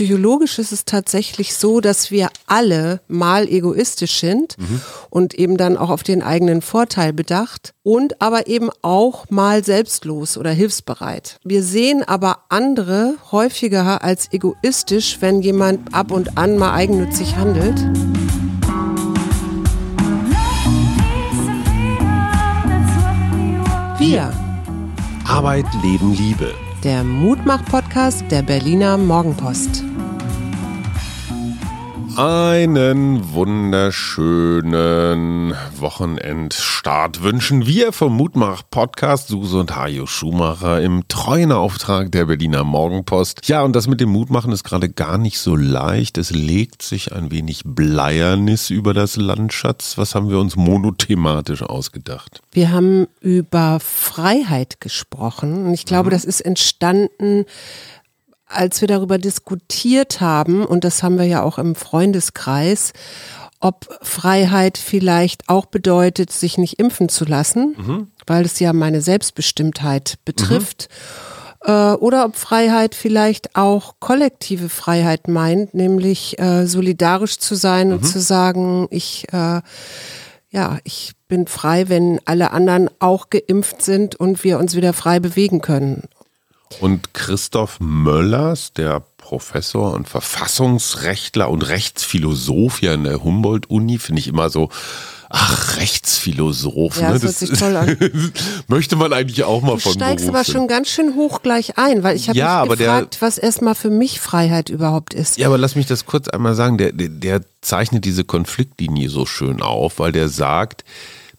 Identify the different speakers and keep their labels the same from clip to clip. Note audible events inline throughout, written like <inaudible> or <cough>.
Speaker 1: psychologisch ist es tatsächlich so, dass wir alle mal egoistisch sind mhm. und eben dann auch auf den eigenen Vorteil bedacht und aber eben auch mal selbstlos oder hilfsbereit. Wir sehen aber andere häufiger als egoistisch, wenn jemand ab und an mal eigennützig handelt. Wir.
Speaker 2: Arbeit, Leben, Liebe
Speaker 1: der Mutmach-Podcast der Berliner Morgenpost.
Speaker 2: Einen wunderschönen Wochenendstart wünschen wir vom Mutmach Podcast Suse und Hajo Schumacher im treuen Auftrag der Berliner Morgenpost. Ja, und das mit dem Mutmachen ist gerade gar nicht so leicht. Es legt sich ein wenig Bleiernis über das Landschatz. Was haben wir uns monothematisch ausgedacht?
Speaker 1: Wir haben über Freiheit gesprochen und ich glaube, mhm. das ist entstanden als wir darüber diskutiert haben, und das haben wir ja auch im Freundeskreis, ob Freiheit vielleicht auch bedeutet, sich nicht impfen zu lassen, mhm. weil es ja meine Selbstbestimmtheit betrifft. Mhm. Äh, oder ob Freiheit vielleicht auch kollektive Freiheit meint, nämlich äh, solidarisch zu sein mhm. und zu sagen, ich, äh, ja, ich bin frei, wenn alle anderen auch geimpft sind und wir uns wieder frei bewegen können.
Speaker 2: Und Christoph Möllers, der Professor und Verfassungsrechtler und Rechtsphilosoph hier an der Humboldt-Uni, finde ich immer so, Ach, Rechtsphilosoph.
Speaker 1: Ja, ne? das, das hört sich toll an. <laughs>
Speaker 2: möchte man eigentlich auch mal
Speaker 1: du
Speaker 2: von
Speaker 1: Du steigst Beruf aber schon ganz schön hoch gleich ein, weil ich habe ja, mich gefragt, der, was erstmal für mich Freiheit überhaupt ist.
Speaker 2: Ja, aber lass mich das kurz einmal sagen. Der, der, der zeichnet diese Konfliktlinie so schön auf, weil der sagt,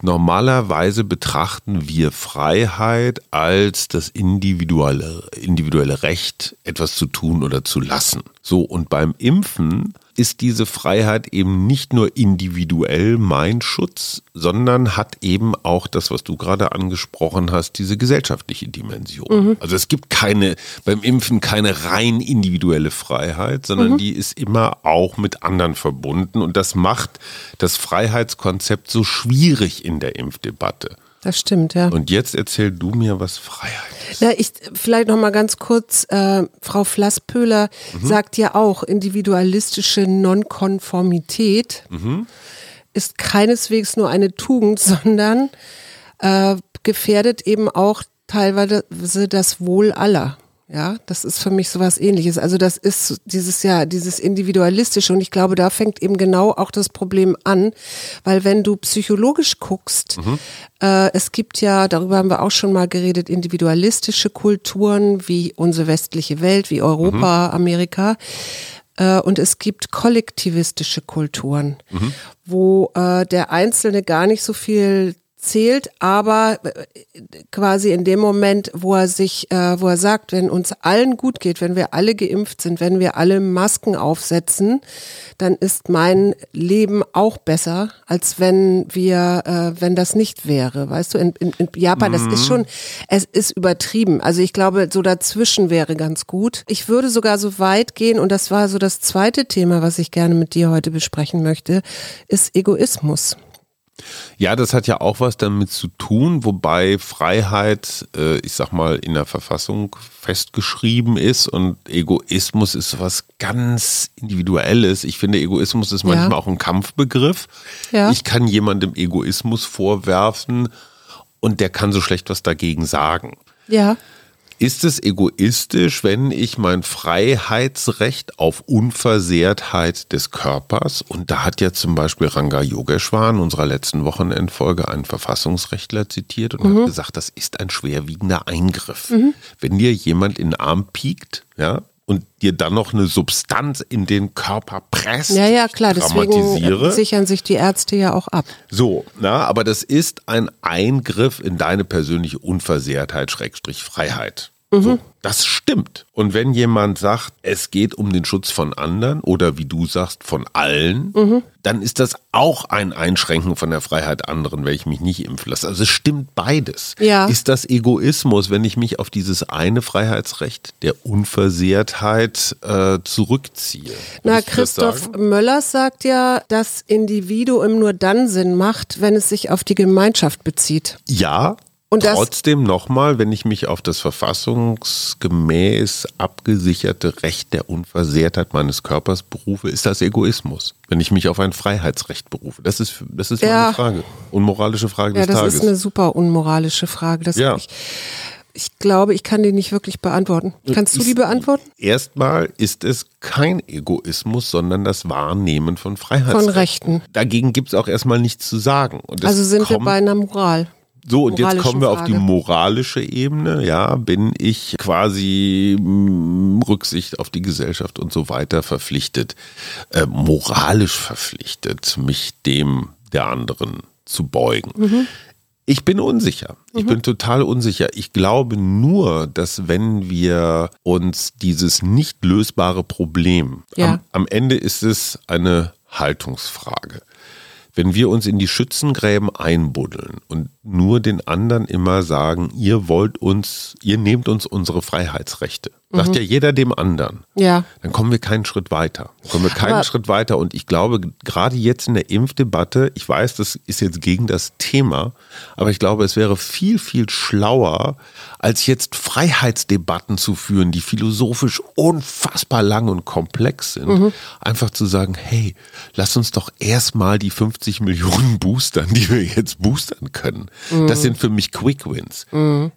Speaker 2: Normalerweise betrachten wir Freiheit als das individuelle, individuelle Recht, etwas zu tun oder zu lassen. So, und beim Impfen ist diese Freiheit eben nicht nur individuell mein Schutz, sondern hat eben auch das, was du gerade angesprochen hast, diese gesellschaftliche Dimension. Mhm. Also es gibt keine, beim Impfen keine rein individuelle Freiheit, sondern mhm. die ist immer auch mit anderen verbunden und das macht das Freiheitskonzept so schwierig in der Impfdebatte.
Speaker 1: Das stimmt, ja.
Speaker 2: Und jetzt erzähl du mir, was Freiheit ist.
Speaker 1: Ja, ich vielleicht noch mal ganz kurz. Äh, Frau Flasspöhler mhm. sagt ja auch, individualistische Nonkonformität mhm. ist keineswegs nur eine Tugend, <laughs> sondern äh, gefährdet eben auch teilweise das Wohl aller. Ja, das ist für mich sowas ähnliches. Also das ist dieses ja, dieses Individualistische und ich glaube, da fängt eben genau auch das Problem an, weil wenn du psychologisch guckst, mhm. äh, es gibt ja, darüber haben wir auch schon mal geredet, individualistische Kulturen wie unsere westliche Welt, wie Europa, mhm. Amerika. Äh, und es gibt kollektivistische Kulturen, mhm. wo äh, der Einzelne gar nicht so viel zählt, aber äh, quasi in dem Moment, wo er sich, äh, wo er sagt, wenn uns allen gut geht, wenn wir alle geimpft sind, wenn wir alle Masken aufsetzen, dann ist mein Leben auch besser, als wenn wir, äh, wenn das nicht wäre. Weißt du, in, in, in Japan, mhm. das ist mhm. schon, es ist übertrieben. Also ich glaube, so dazwischen wäre ganz gut. Ich würde sogar so weit gehen, und das war so das zweite Thema, was ich gerne mit dir heute besprechen möchte, ist Egoismus.
Speaker 2: Ja, das hat ja auch was damit zu tun, wobei Freiheit, äh, ich sag mal, in der Verfassung festgeschrieben ist und Egoismus ist was ganz Individuelles. Ich finde, Egoismus ist manchmal ja. auch ein Kampfbegriff. Ja. Ich kann jemandem Egoismus vorwerfen und der kann so schlecht was dagegen sagen.
Speaker 1: Ja.
Speaker 2: Ist es egoistisch, wenn ich mein Freiheitsrecht auf Unversehrtheit des Körpers, und da hat ja zum Beispiel Ranga Yogeshwar in unserer letzten Wochenendfolge einen Verfassungsrechtler zitiert und mhm. hat gesagt, das ist ein schwerwiegender Eingriff. Mhm. Wenn dir jemand in den Arm piekt, ja, und dir dann noch eine Substanz in den Körper presst.
Speaker 1: Ja, ja, klar, deswegen sichern sich die Ärzte ja auch ab.
Speaker 2: So, na, aber das ist ein Eingriff in deine persönliche Unversehrtheit, Schrägstrich Freiheit. Mhm. So, das stimmt. Und wenn jemand sagt, es geht um den Schutz von anderen oder wie du sagst, von allen, mhm. dann ist das auch ein Einschränken von der Freiheit anderen, wenn ich mich nicht impfen lasse. Also es stimmt beides.
Speaker 1: Ja.
Speaker 2: Ist das Egoismus, wenn ich mich auf dieses eine Freiheitsrecht der Unversehrtheit äh, zurückziehe?
Speaker 1: Na, Christoph Möllers sagt ja, dass Individuum nur dann Sinn macht, wenn es sich auf die Gemeinschaft bezieht.
Speaker 2: Ja,
Speaker 1: Und das-
Speaker 2: Trotzdem nochmal, wenn ich mich auf das verfassungsgemäß abgesicherte Recht der Unversehrtheit meines Körpers berufe, ist das Egoismus. Wenn ich mich auf ein Freiheitsrecht berufe. Das ist, das ist
Speaker 1: Ja.
Speaker 2: meine Frage. Unmoralische Frage
Speaker 1: Ja,
Speaker 2: des
Speaker 1: das
Speaker 2: Tages.
Speaker 1: ist eine super unmoralische Frage. Das
Speaker 2: Ja.
Speaker 1: ich, ich glaube, ich kann die nicht wirklich beantworten. Kannst du die beantworten?
Speaker 2: Erstmal ist es kein Egoismus, sondern das Wahrnehmen von Freiheitsrechten.
Speaker 1: Von Rechten.
Speaker 2: Dagegen gibt es auch erstmal nichts zu sagen. Und das
Speaker 1: Also sind wir bei einer Moral.
Speaker 2: So, und jetzt kommen wir auf die
Speaker 1: Frage.
Speaker 2: moralische Ebene. Ja, bin ich quasi mh, Rücksicht auf die Gesellschaft und so weiter verpflichtet, äh, moralisch verpflichtet, mich dem der anderen zu beugen.
Speaker 1: Mhm.
Speaker 2: Ich bin unsicher. Ich bin total unsicher. Ich glaube nur, dass wenn wir uns dieses nicht lösbare Problem,
Speaker 1: Ja.
Speaker 2: am, am Ende ist es eine Haltungsfrage. Wenn wir uns in die Schützengräben einbuddeln und nur den anderen immer sagen, ihr wollt uns, ihr nehmt uns unsere Freiheitsrechte, sagt ja jeder dem anderen
Speaker 1: Ja.
Speaker 2: dann kommen wir keinen Schritt weiter. Dann kommen wir keinen
Speaker 1: Aber-
Speaker 2: Schritt weiter. Und ich glaube, gerade jetzt in der Impfdebatte, ich weiß, das ist jetzt gegen das Thema, aber ich glaube, es wäre viel, viel schlauer, als jetzt Freiheitsdebatten zu führen, die philosophisch unfassbar lang und komplex sind.
Speaker 1: Mhm.
Speaker 2: Einfach zu sagen, hey, lass uns doch erstmal die 50 Millionen boostern, die wir jetzt boostern können.
Speaker 1: Mhm.
Speaker 2: Das sind für mich Quick Wins.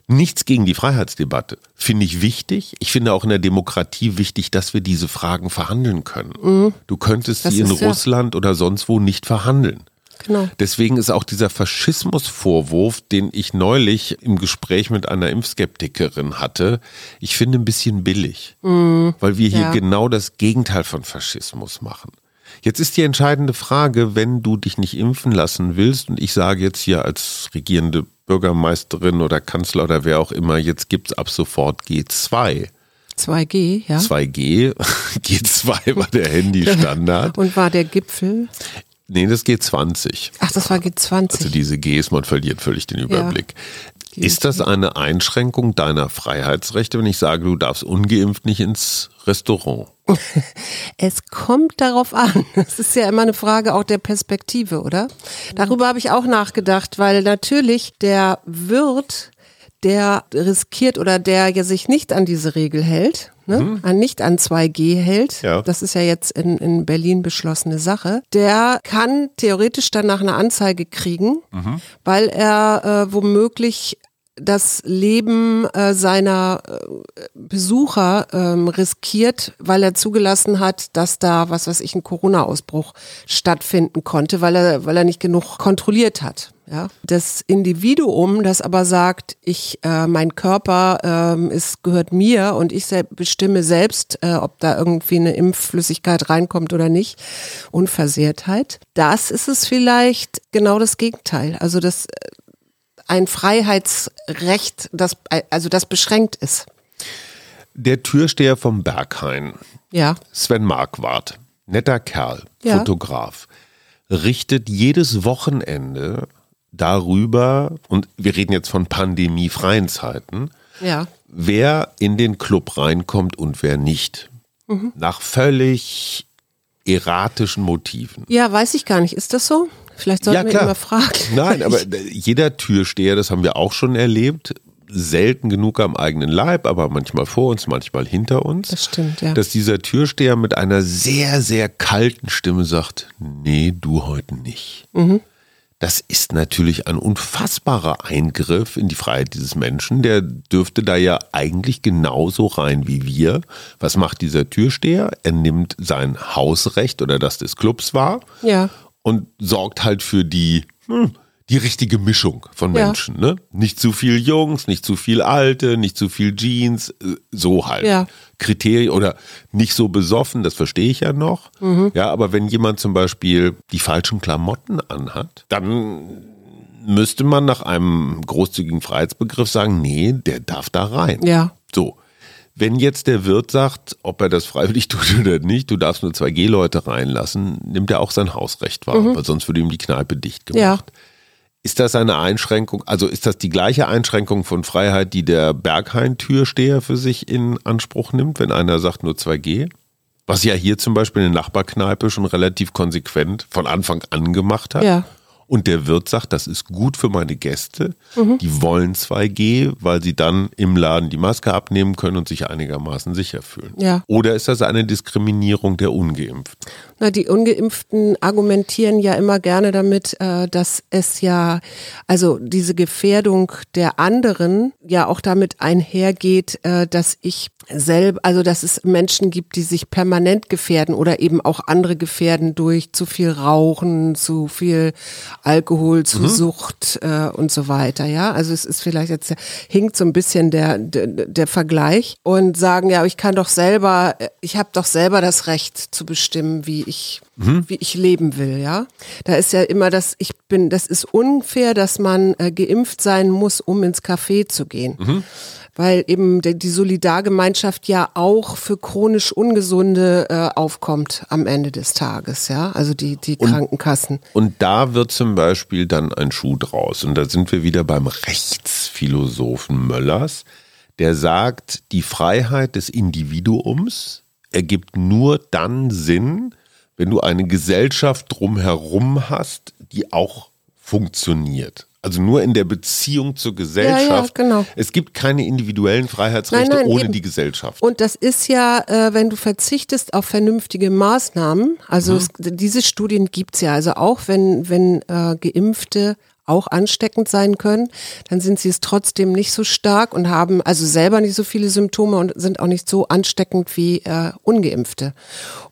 Speaker 2: Nichts gegen die Freiheitsdebatte. Finde ich wichtig. Ich finde auch in der Demokratie wichtig, dass wir diese Fragen verhandeln können. Du könntest
Speaker 1: Mhm. Das
Speaker 2: sie in
Speaker 1: ja-
Speaker 2: Russland oder sonst wo nicht verhandeln.
Speaker 1: Genau.
Speaker 2: Deswegen ist auch dieser Faschismusvorwurf, den ich neulich im Gespräch mit einer Impfskeptikerin hatte, ich finde ein bisschen billig, weil wir hier
Speaker 1: Ja.
Speaker 2: genau das Gegenteil von Faschismus machen. Jetzt ist die entscheidende Frage, wenn du dich nicht impfen lassen willst, und ich sage jetzt hier als regierende Bürgermeisterin oder Kanzler oder wer auch immer, jetzt gibt's ab sofort G2.
Speaker 1: 2G, ja.
Speaker 2: 2G, G2 <laughs> war der Handy-Standard. <laughs>
Speaker 1: Und war der Gipfel?
Speaker 2: Nee, das G20.
Speaker 1: Ach, das war G20.
Speaker 2: Also diese Gs, man verliert völlig den Überblick. Ist das eine Einschränkung deiner Freiheitsrechte, wenn ich sage, du darfst ungeimpft nicht ins Restaurant? <laughs>
Speaker 1: Es kommt darauf an. Es ist ja immer eine Frage auch der Perspektive, oder? Darüber habe ich auch nachgedacht, weil natürlich der Wirt, der riskiert oder der ja sich nicht an diese Regel hält, ne, an nicht an 2G hält,
Speaker 2: Ja.
Speaker 1: das ist ja jetzt in, in Berlin beschlossene Sache, der kann theoretisch danach eine Anzeige kriegen, weil er äh, womöglich das Leben äh, seiner äh, Besucher ähm, riskiert, weil er zugelassen hat, dass da, was weiß ich, ein Corona-Ausbruch stattfinden konnte, weil er, weil er nicht genug kontrolliert hat. Ja, das Individuum, das aber sagt, ich, äh, mein Körper ähm, ist, gehört mir und ich sel bestimme selbst, äh, ob da irgendwie eine Impfflüssigkeit reinkommt oder nicht, Unversehrtheit. Das ist es vielleicht genau das Gegenteil. Also das äh, ein Freiheitsrecht, das also das beschränkt ist.
Speaker 2: Der Türsteher vom Berghain,
Speaker 1: Ja,
Speaker 2: Sven Marquardt, netter Kerl,
Speaker 1: Ja.
Speaker 2: Fotograf, richtet jedes Wochenende darüber, und wir reden jetzt von pandemiefreien Zeiten,
Speaker 1: ja.
Speaker 2: wer in den Club reinkommt und wer nicht.
Speaker 1: Mhm.
Speaker 2: Nach völlig erratischen Motiven.
Speaker 1: Ja, weiß ich gar nicht. Ist das so? Vielleicht sollten wir ihn mal fragen.
Speaker 2: Nein, aber <laughs> jeder Türsteher, das haben wir auch schon erlebt, selten genug am eigenen Leib, aber manchmal vor uns, manchmal hinter uns.
Speaker 1: Das stimmt, ja.
Speaker 2: Dass dieser Türsteher mit einer sehr, sehr kalten Stimme sagt, nee, du heute nicht.
Speaker 1: Mhm.
Speaker 2: Das ist natürlich ein unfassbarer Eingriff in die Freiheit dieses Menschen. Der dürfte da ja eigentlich genauso rein wie wir. Was macht dieser Türsteher? Er nimmt sein Hausrecht oder das des Clubs wahr
Speaker 1: Ja.
Speaker 2: Und sorgt halt für die, hm, die richtige Mischung von
Speaker 1: Ja.
Speaker 2: Menschen. Ne? Nicht zu viel Jungs, nicht zu viel Alte, nicht zu viel Jeans, äh, so halt.
Speaker 1: Ja.
Speaker 2: Kriterien oder nicht so besoffen, das verstehe ich ja noch.
Speaker 1: Mhm.
Speaker 2: Ja, aber wenn jemand zum Beispiel die falschen Klamotten anhat, dann müsste man nach einem großzügigen Freiheitsbegriff sagen, nee, der darf da rein.
Speaker 1: Ja.
Speaker 2: So. Wenn jetzt der Wirt sagt, ob er das freiwillig <laughs> tut oder nicht, du darfst nur 2G-Leute reinlassen, nimmt er auch sein Hausrecht wahr, weil sonst würde ihm die Kneipe dicht gemacht.
Speaker 1: Mhm. Ja.
Speaker 2: Ist das eine Einschränkung, also ist das die gleiche Einschränkung von Freiheit, die der Berghain-Türsteher für sich in Anspruch nimmt, wenn einer sagt nur 2G? Was ja hier zum Beispiel eine Nachbarkneipe schon relativ konsequent von Anfang an gemacht hat.
Speaker 1: Ja.
Speaker 2: Und der Wirt sagt, das ist gut für meine Gäste.
Speaker 1: Mhm.
Speaker 2: Die wollen 2G, weil sie dann im Laden die Maske abnehmen können und sich einigermaßen sicher fühlen.
Speaker 1: Ja.
Speaker 2: Oder ist das eine Diskriminierung der Ungeimpften?
Speaker 1: Na, die Ungeimpften argumentieren ja immer gerne damit, äh, dass es ja, also diese Gefährdung der anderen ja auch damit einhergeht, äh, dass ich selber, also dass es Menschen gibt, die sich permanent gefährden oder eben auch andere gefährden durch zu viel Rauchen, zu viel Alkohol, zu
Speaker 2: Mhm.
Speaker 1: Sucht äh, und so weiter. Ja, also es ist vielleicht jetzt hinkt so ein bisschen der, der der Vergleich und sagen ja, ich kann doch selber, ich habe doch selber das Recht zu bestimmen, wie ich wie ich leben will. Ja, da ist ja immer das, ich bin, das ist unfair, dass man äh, geimpft sein muss, um ins Café zu gehen weil eben die die Solidargemeinschaft ja auch für chronisch Ungesunde äh, aufkommt am Ende des Tages, ja, also die, die Krankenkassen.
Speaker 2: Und da wird zum Beispiel dann ein Schuh draus. Und da sind wir wieder beim Rechtsphilosophen Möllers, der sagt, die Freiheit des Individuums ergibt nur dann Sinn, wenn du eine Gesellschaft drumherum hast, die auch funktioniert. Also nur in der Beziehung zur Gesellschaft.
Speaker 1: genau.
Speaker 2: Es gibt keine individuellen Freiheitsrechte
Speaker 1: Nein, nein,
Speaker 2: ohne
Speaker 1: eben.
Speaker 2: die Gesellschaft.
Speaker 1: Und das ist ja, äh, wenn du verzichtest auf vernünftige Maßnahmen, also
Speaker 2: Mhm.
Speaker 1: es, diese Studien gibt's ja, also auch wenn, wenn äh, Geimpfte auch ansteckend sein können, dann sind sie es trotzdem nicht so stark und haben also selber nicht so viele Symptome und sind auch nicht so ansteckend wie äh, ungeimpfte.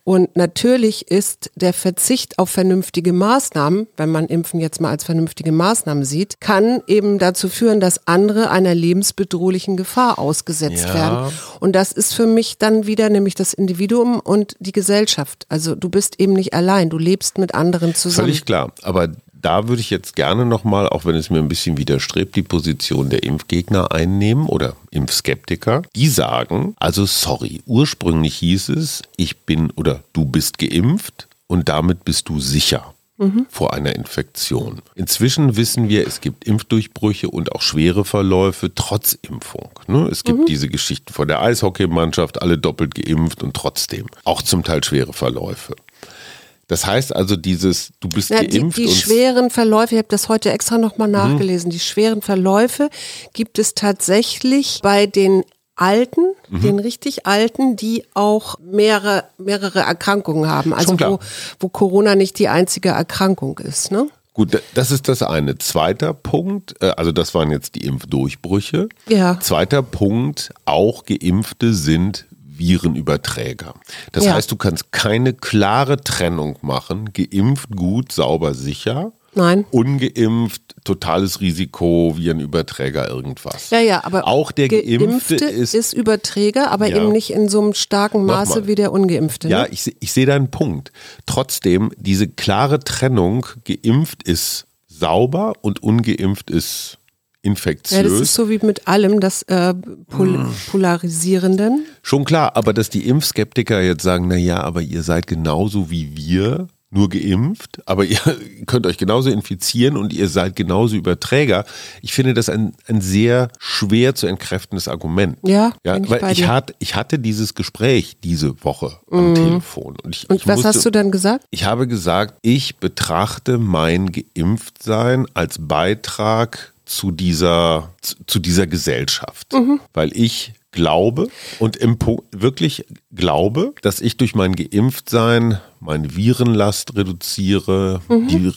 Speaker 1: Und natürlich ist der Verzicht auf vernünftige Maßnahmen, wenn man Impfen jetzt mal als vernünftige Maßnahmen sieht, kann eben dazu führen, dass andere einer lebensbedrohlichen Gefahr ausgesetzt
Speaker 2: Ja.
Speaker 1: werden. Und das ist für mich dann wieder nämlich das Individuum und die Gesellschaft. Also du bist eben nicht allein, du lebst mit anderen zusammen.
Speaker 2: Völlig klar. Aber da würde ich jetzt gerne nochmal, auch wenn es mir ein bisschen widerstrebt, die Position der Impfgegner einnehmen oder Impfskeptiker. Die sagen, also sorry, ursprünglich hieß es, ich bin oder du bist geimpft und damit bist du sicher. Vor einer Infektion. Inzwischen wissen wir, es gibt Impfdurchbrüche und auch schwere Verläufe trotz Impfung. Ne? Es gibt diese Geschichten von der Eishockeymannschaft, alle doppelt geimpft und trotzdem auch zum Teil schwere Verläufe. Das heißt also dieses, du bist
Speaker 1: Ja, die,
Speaker 2: geimpft
Speaker 1: die
Speaker 2: und
Speaker 1: schweren Verläufe, ich habe das heute extra nochmal
Speaker 2: Mhm.
Speaker 1: nachgelesen, die schweren Verläufe gibt es tatsächlich bei den Alten,
Speaker 2: Mhm.
Speaker 1: den richtig Alten, die auch mehrere, mehrere Erkrankungen haben. Also wo, wo Corona nicht die einzige Erkrankung ist. Ne?
Speaker 2: Gut, das ist das eine. Zweiter Punkt, äh, also das waren jetzt die Impfdurchbrüche.
Speaker 1: Ja.
Speaker 2: Zweiter Punkt, auch Geimpfte sind Virenüberträger. Das
Speaker 1: Ja.
Speaker 2: heißt, du kannst keine klare Trennung machen. Geimpft, gut, sauber, sicher.
Speaker 1: Nein.
Speaker 2: Ungeimpft, totales Risiko, Virenüberträger, irgendwas.
Speaker 1: Ja, ja, aber
Speaker 2: auch der Geimpfte, ist,
Speaker 1: ist, Überträger, aber
Speaker 2: Ja.
Speaker 1: eben nicht in so einem starken Maße
Speaker 2: Nochmal.
Speaker 1: wie der Ungeimpfte.
Speaker 2: Ja,
Speaker 1: Ne?
Speaker 2: ich, se- ich sehe deinen Punkt. Trotzdem, diese klare Trennung, geimpft ist sauber und ungeimpft ist infektiös.
Speaker 1: Ja, das ist so wie mit allem, das äh, Pol
Speaker 2: Hm.
Speaker 1: Polarisierenden.
Speaker 2: Schon klar, aber dass die Impfskeptiker jetzt sagen, na ja, aber ihr seid genauso wie wir, nur geimpft, aber ihr <laughs> könnt euch genauso infizieren und ihr seid genauso Überträger. Ich finde das ein, ein sehr schwer zu entkräftendes Argument.
Speaker 1: Ja,
Speaker 2: ja
Speaker 1: ich
Speaker 2: weil ich,
Speaker 1: dir.
Speaker 2: hatte, ich hatte dieses Gespräch diese Woche am Telefon. Und, ich,
Speaker 1: Und
Speaker 2: ich
Speaker 1: was
Speaker 2: musste,
Speaker 1: hast du dann gesagt?
Speaker 2: Ich habe gesagt, ich betrachte mein Geimpftsein als Beitrag zu dieser, zu, dieser Gesellschaft, weil ich glaube und wirklich glaube, dass ich durch mein Geimpftsein meine Virenlast reduziere, die,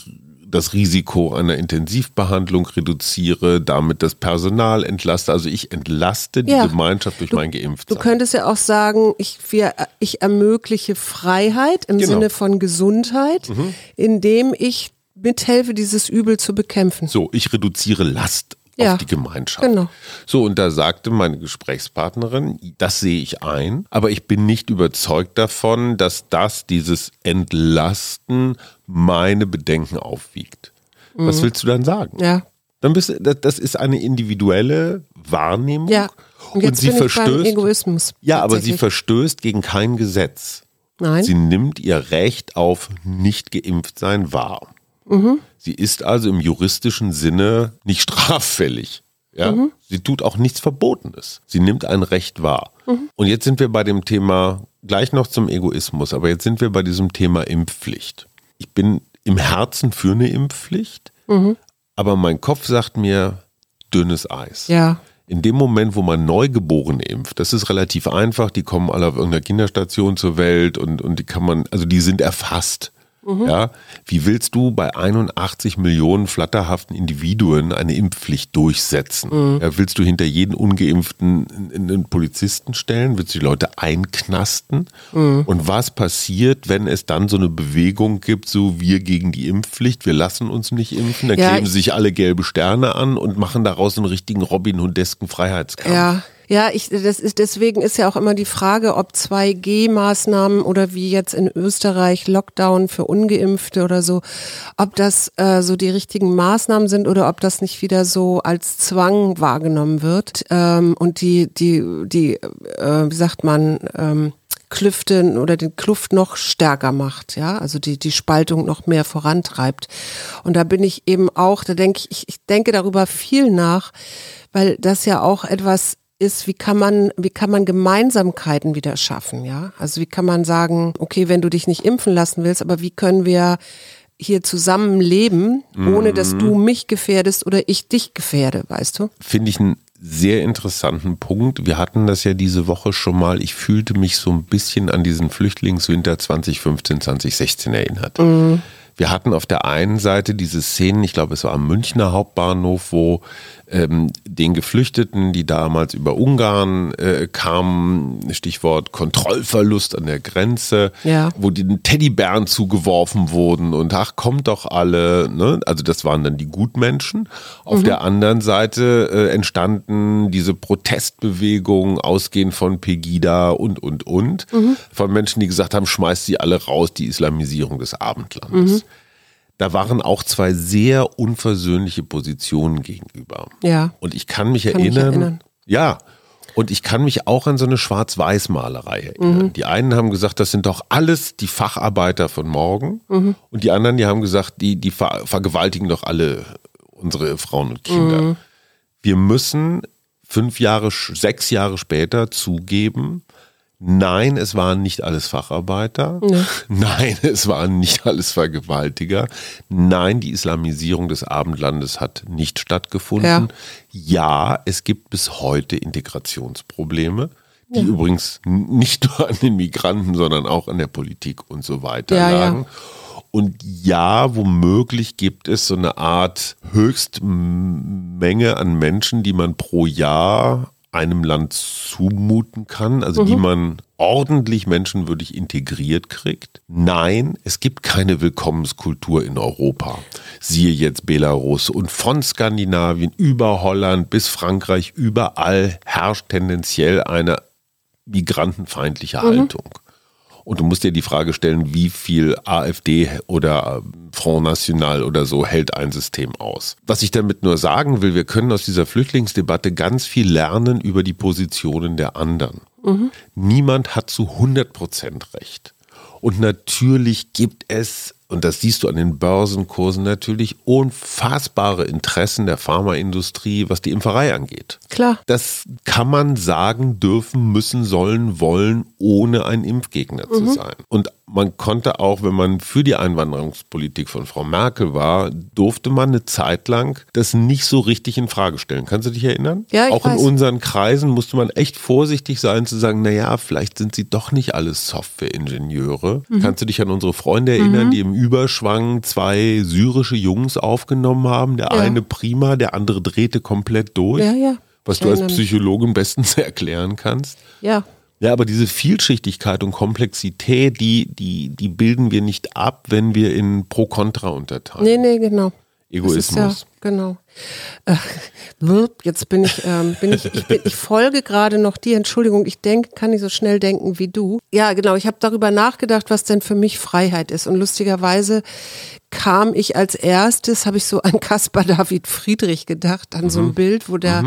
Speaker 2: das Risiko einer Intensivbehandlung reduziere, damit das Personal entlaste. Also ich entlaste die
Speaker 1: Ja.
Speaker 2: Gemeinschaft durch mein Geimpftsein.
Speaker 1: Du könntest ja auch sagen, ich, wir, ich ermögliche Freiheit im
Speaker 2: Genau.
Speaker 1: Sinne von Gesundheit, indem ich mithelfe, dieses Übel zu bekämpfen.
Speaker 2: So, ich reduziere Last
Speaker 1: Ja,
Speaker 2: auf die Gemeinschaft.
Speaker 1: genau.
Speaker 2: So, und da sagte meine Gesprächspartnerin, das sehe ich ein, aber ich bin nicht überzeugt davon, dass das, dieses Entlasten, meine Bedenken aufwiegt. Was willst du dann sagen?
Speaker 1: Mhm. Ja.
Speaker 2: Dann bist du, das, ist eine individuelle Wahrnehmung.
Speaker 1: Ja. Und jetzt
Speaker 2: sie verstößt.
Speaker 1: Egoismus.
Speaker 2: ja, aber sie verstößt gegen kein Gesetz.
Speaker 1: Nein.
Speaker 2: Sie nimmt ihr Recht auf nicht geimpft sein wahr.
Speaker 1: Mhm.
Speaker 2: Sie ist also im juristischen Sinne nicht <laughs> straffällig. Ja?
Speaker 1: Mhm.
Speaker 2: Sie tut auch nichts Verbotenes. Sie nimmt ein Recht wahr.
Speaker 1: Mhm.
Speaker 2: Und jetzt sind wir bei dem Thema, gleich noch zum Egoismus, aber jetzt sind wir bei diesem Thema Impfpflicht. Ich bin im Herzen für eine Impfpflicht,
Speaker 1: Mhm.
Speaker 2: aber mein Kopf sagt mir dünnes Eis.
Speaker 1: Ja.
Speaker 2: In dem Moment, wo man Neugeborene impft, das ist relativ einfach, die kommen alle auf irgendeiner Kinderstation zur Welt und, und die kann man, also die sind erfasst. Ja, wie willst du bei 81 Millionen flatterhaften Individuen eine Impfpflicht durchsetzen? Ja, willst du hinter jeden Ungeimpften einen- Polizisten stellen? Willst du die Leute einknasten? Und was passiert, wenn es dann so eine Bewegung gibt, so wir gegen die Impfpflicht, wir lassen uns nicht impfen, dann
Speaker 1: Ja,
Speaker 2: kleben
Speaker 1: ich-
Speaker 2: sich alle gelbe Sterne an und machen daraus einen richtigen Robin Hoodesken Freiheitskampf.
Speaker 1: Ja. Ja, ich, das ist, deswegen ist ja auch immer die Frage, ob 2G-Maßnahmen oder wie jetzt in Österreich Lockdown für Ungeimpfte oder so, ob das äh, so die richtigen Maßnahmen sind oder ob das nicht wieder so als Zwang wahrgenommen wird ähm, und die, die, die, äh, wie sagt man, ähm, Klüfte oder den Kluft noch stärker macht, ja, also die, die Spaltung noch mehr vorantreibt. Und da bin ich eben auch, da denke ich, ich denke darüber viel nach, weil das ja auch etwas ist, wie kann man, wie kann man Gemeinsamkeiten wieder schaffen, ja? Also wie kann man sagen, okay, wenn du dich nicht impfen lassen willst, aber wie können wir hier zusammen leben, ohne dass du mich gefährdest oder ich dich gefährde, weißt du?
Speaker 2: finde ich einen sehr interessanten Punkt. Wir hatten das ja diese Woche schon mal. Ich fühlte mich so ein bisschen an diesen Flüchtlingswinter 2015, 2016 erinnert. Wir hatten auf der einen Seite diese Szenen, ich glaube, es war am Münchner Hauptbahnhof, wo ähm, den Geflüchteten, die damals über Ungarn äh, kamen, Stichwort Kontrollverlust an der Grenze,
Speaker 1: Ja.
Speaker 2: wo den Teddybären zugeworfen wurden und ach, kommt doch alle. Ne? Also das waren dann die Gutmenschen. Auf der anderen Seite äh, entstanden diese Protestbewegungen, ausgehend von Pegida und, und, und, von Menschen, die gesagt haben, schmeißt sie alle raus, die Islamisierung des Abendlandes. Da waren auch zwei sehr unversöhnliche Positionen gegenüber.
Speaker 1: Ja.
Speaker 2: Und ich kann mich
Speaker 1: Kann mich
Speaker 2: erinnern,
Speaker 1: erinnern.
Speaker 2: ja, und ich kann mich auch an so eine Schwarz-Weiß-Malerei erinnern. Die einen haben gesagt, das sind doch alles die Facharbeiter von morgen. Und die anderen, die haben gesagt, die, die ver vergewaltigen doch alle unsere Frauen und Kinder. Wir müssen fünf Jahre, sechs Jahre später zugeben, nein, es waren nicht alles Facharbeiter. <laughs> Nein, es waren nicht alles Vergewaltiger. Nein, die Islamisierung des Abendlandes hat nicht stattgefunden. Ja, es gibt bis heute Integrationsprobleme, die übrigens n- nicht nur an den Migranten, sondern auch an der Politik und so weiter
Speaker 1: Ja, ja.
Speaker 2: lagen. Und ja, womöglich gibt es so eine Art Höchstmenge an Menschen, die man pro Jahr einem Land zumuten kann, also die man ordentlich menschenwürdig integriert kriegt. Nein, es gibt keine Willkommenskultur in Europa. Siehe jetzt Belarus und von Skandinavien über Holland bis Frankreich, überall herrscht tendenziell eine migrantenfeindliche Haltung. Und du musst dir die Frage stellen, wie viel AfD oder Front National oder so hält ein System aus. Was ich damit nur sagen will, wir können aus dieser Flüchtlingsdebatte ganz viel lernen über die Positionen der anderen. Niemand hat zu 100 Prozent recht. Und natürlich gibt es, und das siehst du an den Börsenkursen, natürlich unfassbare Interessen der Pharmaindustrie, was die Impferei angeht.
Speaker 1: Klar.
Speaker 2: Das kann man sagen, dürfen, müssen, sollen, wollen, ohne ein Impfgegner zu sein. Und man konnte auch, wenn man für die Einwanderungspolitik von Frau Merkel war, durfte man eine Zeit lang das nicht so richtig in Frage stellen. Kannst du dich erinnern?
Speaker 1: Ja, ich
Speaker 2: auch
Speaker 1: weiß.
Speaker 2: in unseren Kreisen musste man echt vorsichtig sein zu sagen, naja, vielleicht sind sie doch nicht alles Softwareingenieure.
Speaker 1: Mhm.
Speaker 2: Kannst du dich an unsere Freunde erinnern, die im Überschwang zwei syrische Jungs aufgenommen haben? Der
Speaker 1: Ja.
Speaker 2: eine prima, der andere drehte komplett durch.
Speaker 1: Ja, ja.
Speaker 2: Was du als. Psychologin bestens <laughs> erklären kannst.
Speaker 1: Ja.
Speaker 2: Ja, aber diese Vielschichtigkeit und Komplexität, die, die, die bilden wir nicht ab, wenn wir in Pro-Contra unterteilen.
Speaker 1: Nee, nee, genau.
Speaker 2: Egoismus.
Speaker 1: Ja, genau. Äh, <laughs> jetzt bin ich, ähm, bin ich, ich, bin, ich folge gerade noch dir, Entschuldigung, ich denke, kann nicht so schnell denken wie du. Ja, genau, ich habe darüber nachgedacht, was denn für mich Freiheit ist. Und lustigerweise kam ich als erstes, habe ich so an Caspar <laughs> David Friedrich gedacht, an
Speaker 2: Mhm.
Speaker 1: so ein Bild, wo der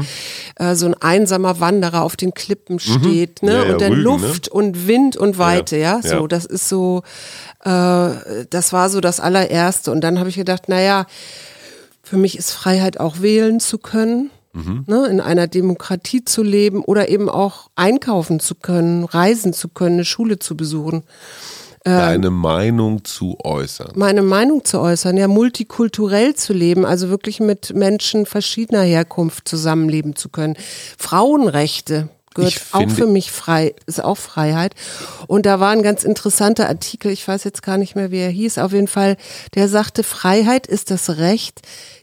Speaker 1: äh, so ein einsamer Wanderer auf den Klippen steht, ne?
Speaker 2: Mhm. Ja, ja,
Speaker 1: und dann
Speaker 2: Rügen, ne?
Speaker 1: Luft und Wind und Weite, ja, so,
Speaker 2: ja.
Speaker 1: das ist so, äh, das war so das allererste. Und dann habe ich gedacht, naja, für mich ist Freiheit auch wählen zu können, ne, in einer Demokratie zu leben oder eben auch einkaufen zu können, reisen zu können, eine Schule zu besuchen.
Speaker 2: Deine Meinung zu äußern.
Speaker 1: meine Meinung zu äußern, ja, multikulturell zu leben, also wirklich mit Menschen verschiedener Herkunft zusammenleben zu können. Frauenrechte gehört auch für mich frei, ist auch Freiheit. Und da war ein ganz interessanter Artikel, ich weiß jetzt gar nicht mehr, wie er hieß, auf jeden Fall, der sagte, Freiheit ist das Recht,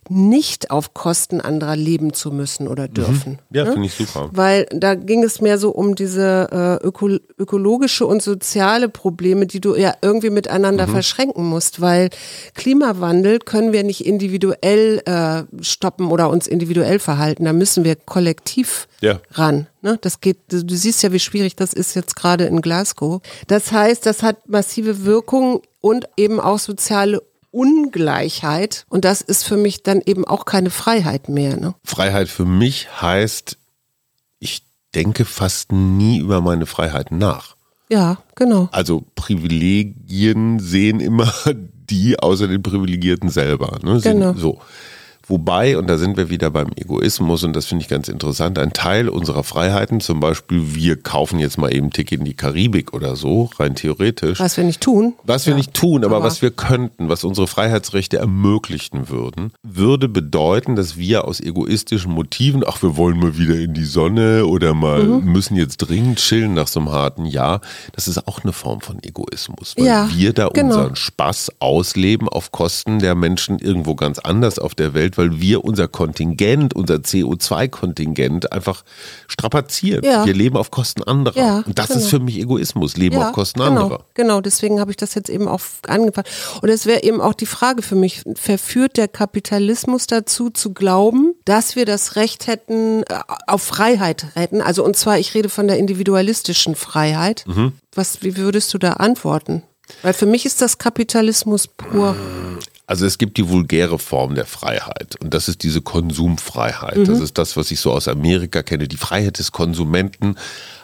Speaker 1: nicht auf Kosten anderer leben zu müssen oder dürfen.
Speaker 2: Ja,
Speaker 1: Ne?
Speaker 2: finde ich super.
Speaker 1: Weil da ging es mehr so um diese äh, öko ökologische und soziale Probleme, die du ja irgendwie miteinander verschränken musst, weil Klimawandel können wir nicht individuell äh, stoppen oder uns individuell verhalten, da müssen wir kollektiv
Speaker 2: Ja.
Speaker 1: ran. Ne? Das geht, du du siehst ja, wie schwierig das ist jetzt gerade in Glasgow. Das heißt, das hat massive Wirkungen und eben auch soziale Ungleichheit. Und das ist für mich dann eben auch keine Freiheit mehr. Ne?
Speaker 2: Freiheit für mich heißt, ich denke fast nie über meine Freiheiten nach.
Speaker 1: Ja, genau.
Speaker 2: Also Privilegien sehen immer <laughs> die außer den Privilegierten selber. Ne?
Speaker 1: Genau.
Speaker 2: So. Wobei, und da sind wir wieder beim Egoismus, und das finde ich ganz interessant, ein Teil unserer Freiheiten, zum Beispiel, wir kaufen jetzt mal eben Ticket in die Karibik oder so, rein theoretisch.
Speaker 1: Was wir nicht tun.
Speaker 2: Was wir
Speaker 1: Ja,
Speaker 2: nicht tun, aber,
Speaker 1: aber-
Speaker 2: was wir könnten, was unsere Freiheitsrechte ermöglichen würden, würde bedeuten, dass wir aus egoistischen Motiven, ach, wir wollen mal wieder in die Sonne oder mal
Speaker 1: Mhm.
Speaker 2: müssen jetzt dringend chillen nach so einem harten Jahr, das ist auch eine Form von Egoismus, weil
Speaker 1: Ja,
Speaker 2: wir da
Speaker 1: genau.
Speaker 2: unseren Spaß ausleben auf Kosten der Menschen irgendwo ganz anders auf der Welt, weil wir unser Kontingent, unser CO2-Kontingent einfach strapazieren.
Speaker 1: Ja.
Speaker 2: Wir leben auf Kosten anderer.
Speaker 1: Ja,
Speaker 2: Und das
Speaker 1: genau.
Speaker 2: ist für mich Egoismus, Leben auf Kosten
Speaker 1: genau,
Speaker 2: anderer.
Speaker 1: Genau, deswegen habe ich das jetzt eben auch angefangen. Und es wäre eben auch die Frage für mich, verführt der Kapitalismus dazu zu glauben, dass wir das Recht hätten, äh, auf Freiheit hätten? Also und zwar, ich rede von der individualistischen Freiheit.
Speaker 2: Mhm.
Speaker 1: Was, wie würdest du da antworten? Weil für mich ist das Kapitalismus pur.
Speaker 2: Also es gibt die vulgäre Form der Freiheit und das ist diese Konsumfreiheit.
Speaker 1: Mhm.
Speaker 2: Das ist das, was ich so aus Amerika kenne, die Freiheit des Konsumenten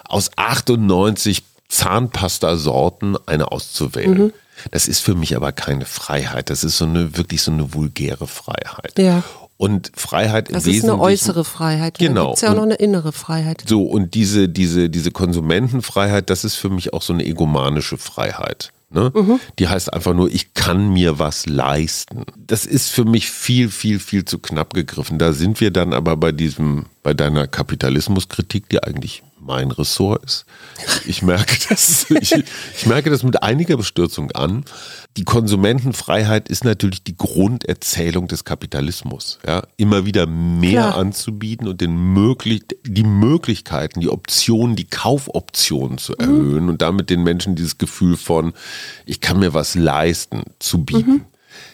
Speaker 2: aus 98 Zahnpasta-Sorten eine auszuwählen.
Speaker 1: Mhm.
Speaker 2: Das ist für mich aber keine Freiheit. Das ist so eine wirklich so eine vulgäre Freiheit.
Speaker 1: Ja.
Speaker 2: Und Freiheit im
Speaker 1: Das ist eine
Speaker 2: Wesentlichen
Speaker 1: äußere Freiheit.
Speaker 2: Genau.
Speaker 1: Da gibt's ja auch noch eine innere Freiheit.
Speaker 2: so, und diese, diese, diese Konsumentenfreiheit, das ist für mich auch so eine egomanische Freiheit. Ne? Die heißt einfach nur, ich kann mir was leisten. Das ist für mich viel, viel, viel zu knapp gegriffen. Da sind wir dann aber bei diesem, bei deiner Kapitalismuskritik, die eigentlich mein Ressort ist. Ich merke das, ich, ich merke das mit einiger Bestürzung an. Die Konsumentenfreiheit ist natürlich die Grunderzählung des Kapitalismus. Ja? Immer wieder mehr
Speaker 1: Klar.
Speaker 2: anzubieten und den möglich, die Möglichkeiten, die Optionen, die Kaufoptionen zu erhöhen und damit den Menschen dieses Gefühl von, ich kann mir was leisten, zu bieten.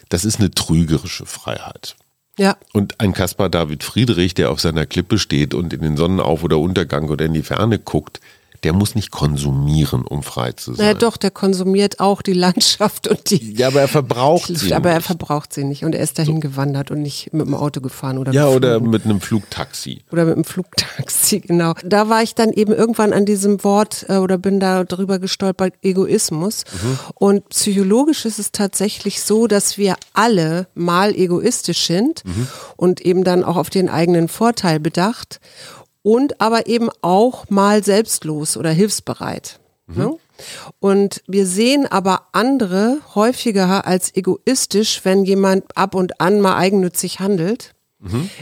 Speaker 2: Das ist eine trügerische Freiheit.
Speaker 1: Ja.
Speaker 2: Und ein Caspar David Friedrich, der auf seiner Klippe steht und in den Sonnenauf- oder Untergang oder in die Ferne guckt, der muss nicht konsumieren, um frei zu sein.
Speaker 1: Naja, doch, der konsumiert auch die Landschaft und die.
Speaker 2: Ja, aber er verbraucht <laughs>
Speaker 1: die
Speaker 2: sie.
Speaker 1: aber er
Speaker 2: nicht.
Speaker 1: verbraucht sie nicht und er ist dahin gewandert und nicht mit dem Auto gefahren oder
Speaker 2: ja, oder mit einem Flugtaxi.
Speaker 1: oder mit dem Flugtaxi, <laughs> genau. Da war ich dann eben irgendwann an diesem Wort äh, oder bin da drüber gestolpert, Egoismus. Und psychologisch ist es tatsächlich so, dass wir alle mal egoistisch sind und eben dann auch auf den eigenen Vorteil bedacht und aber eben auch mal selbstlos oder hilfsbereit. Ne? Und wir sehen aber andere häufiger als egoistisch, wenn jemand ab und an mal eigennützig handelt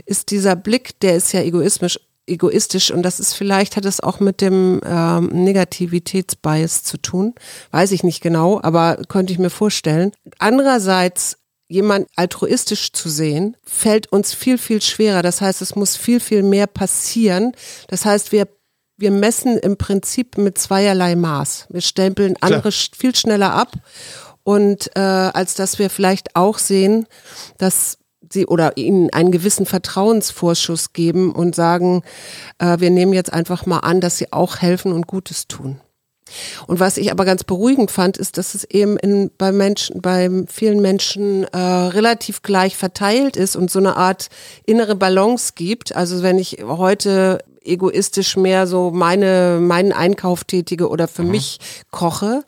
Speaker 1: ist dieser Blick, der ist ja egoismisch, egoistisch und das ist vielleicht, hat es auch mit dem ähm, Negativitätsbias zu tun. Weiß ich nicht genau, aber könnte ich mir vorstellen. Andererseits jemand altruistisch zu sehen, fällt uns viel, viel schwerer. Das heißt, es muss viel, viel mehr passieren. Das heißt, wir wir messen im Prinzip mit zweierlei Maß. Wir stempeln andere sch- viel schneller ab und äh, als dass wir vielleicht auch sehen, dass sie oder ihnen einen gewissen Vertrauensvorschuss geben und sagen, äh, wir nehmen jetzt einfach mal an, dass sie auch helfen und Gutes tun. Und was ich aber ganz beruhigend fand, ist, dass es eben in, bei Menschen, bei vielen Menschen äh, relativ gleich verteilt ist und so eine Art innere Balance gibt. Also wenn ich heute egoistisch mehr so meine, meinen Einkauf tätige oder für mich koche,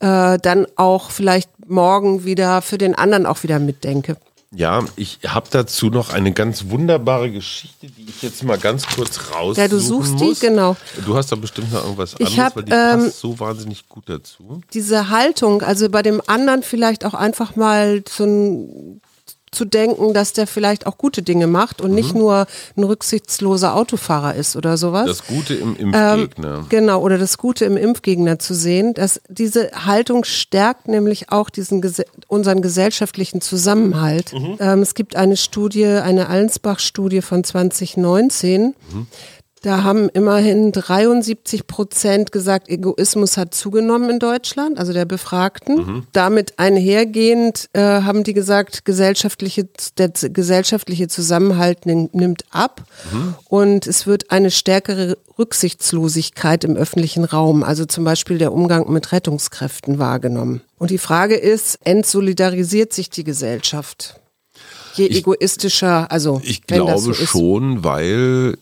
Speaker 1: äh, dann auch vielleicht morgen wieder für den anderen auch wieder mitdenke.
Speaker 2: Ja, ich habe dazu noch eine ganz wunderbare Geschichte, die ich jetzt mal ganz kurz raussuchen
Speaker 1: Ja, du suchst
Speaker 2: muss.
Speaker 1: die, genau.
Speaker 2: Du hast da bestimmt noch irgendwas
Speaker 1: Ich
Speaker 2: anderes,
Speaker 1: hab,
Speaker 2: weil die
Speaker 1: ähm,
Speaker 2: passt so wahnsinnig gut dazu.
Speaker 1: Diese Haltung, also bei dem anderen vielleicht auch einfach mal so ein zu denken, dass der vielleicht auch gute Dinge macht und nicht nur ein rücksichtsloser Autofahrer ist oder sowas.
Speaker 2: Das Gute im
Speaker 1: Ähm,
Speaker 2: Impfgegner.
Speaker 1: genau, oder das Gute im Impfgegner zu sehen, dass diese Haltung stärkt nämlich auch diesen unseren gesellschaftlichen Zusammenhalt. Ähm, es gibt eine Studie, eine Allensbach-Studie von 2019. Da haben immerhin 73 Prozent gesagt, Egoismus hat zugenommen in Deutschland, also der Befragten. Damit einhergehend äh, haben die gesagt, gesellschaftliche, der gesellschaftliche Zusammenhalt nim- nimmt ab und es wird eine stärkere Rücksichtslosigkeit im öffentlichen Raum, also zum Beispiel der Umgang mit Rettungskräften wahrgenommen. Und die Frage ist, entsolidarisiert sich die Gesellschaft? Je egoistischer, also
Speaker 2: Ich
Speaker 1: wenn das
Speaker 2: glaube
Speaker 1: so ist.
Speaker 2: schon, weil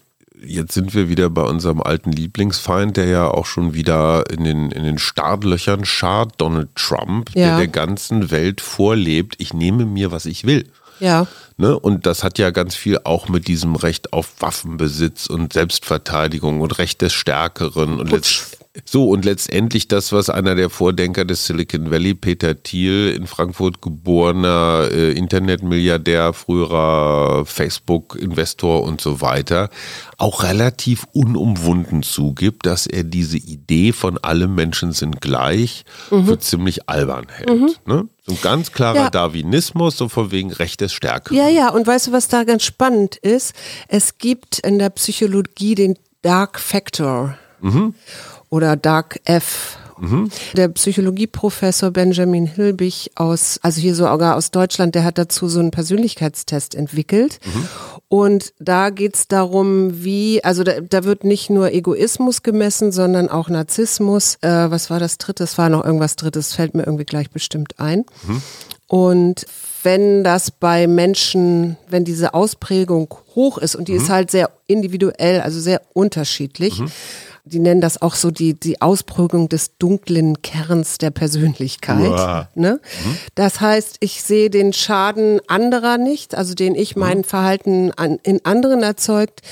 Speaker 2: jetzt sind wir wieder bei unserem alten Lieblingsfeind, der ja auch schon wieder in den, in den Startlöchern schart, Donald Trump, der
Speaker 1: Ja.
Speaker 2: der ganzen Welt vorlebt, ich nehme mir, was ich will.
Speaker 1: Ja.
Speaker 2: Ne? Und das hat ja ganz viel auch mit diesem Recht auf Waffenbesitz und Selbstverteidigung und Recht des Stärkeren und letzt so und letztendlich das, was einer der Vordenker des Silicon Valley, Peter Thiel, in Frankfurt geborener äh, Internetmilliardär, früherer Facebook-Investor und so weiter, auch relativ unumwunden zugibt, dass er diese Idee von alle Menschen sind gleich für ziemlich albern hält. Ne? So ein ganz klarer
Speaker 1: Ja.
Speaker 2: Darwinismus, so von wegen Recht des Stärkeren.
Speaker 1: Ja, ja, und weißt du, was da ganz spannend ist? Es gibt in der Psychologie den Dark Factor oder Dark F. Der Psychologieprofessor Benjamin Hilbig aus, also hier sogar aus Deutschland, der hat dazu so einen Persönlichkeitstest entwickelt. Und da geht's darum, wie, also da, da wird nicht nur Egoismus gemessen, sondern auch Narzissmus. Äh, was war das dritte? Es war noch irgendwas drittes, fällt mir irgendwie gleich bestimmt ein. Und wenn das bei Menschen, wenn diese Ausprägung hoch ist und die ist halt sehr individuell, also sehr unterschiedlich, die nennen das auch so die, die Ausprägung des dunklen Kerns der Persönlichkeit. Ne? Das heißt, ich sehe den Schaden anderer nicht, also den ich mein Verhalten an, in anderen erzeugt,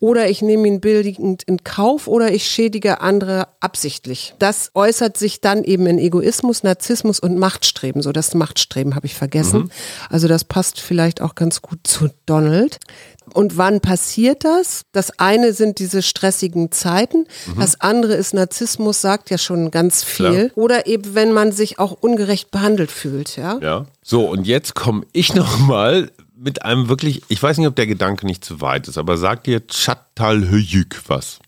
Speaker 1: oder ich nehme ihn billigend in Kauf oder ich schädige andere absichtlich. Das äußert sich dann eben in Egoismus, Narzissmus und Machtstreben. So das Machtstreben habe ich vergessen. Also das passt vielleicht auch ganz gut zu Donald. Und wann passiert das? Das eine sind diese stressigen Zeiten, das andere ist Narzissmus, sagt ja schon ganz viel. Oder eben, wenn man sich auch ungerecht behandelt fühlt, ja.
Speaker 2: Ja. So, und jetzt komme ich <laughs> nochmal mit einem wirklich, ich weiß nicht, ob der Gedanke nicht zu weit ist, aber sagt dir Çatalhöyük was?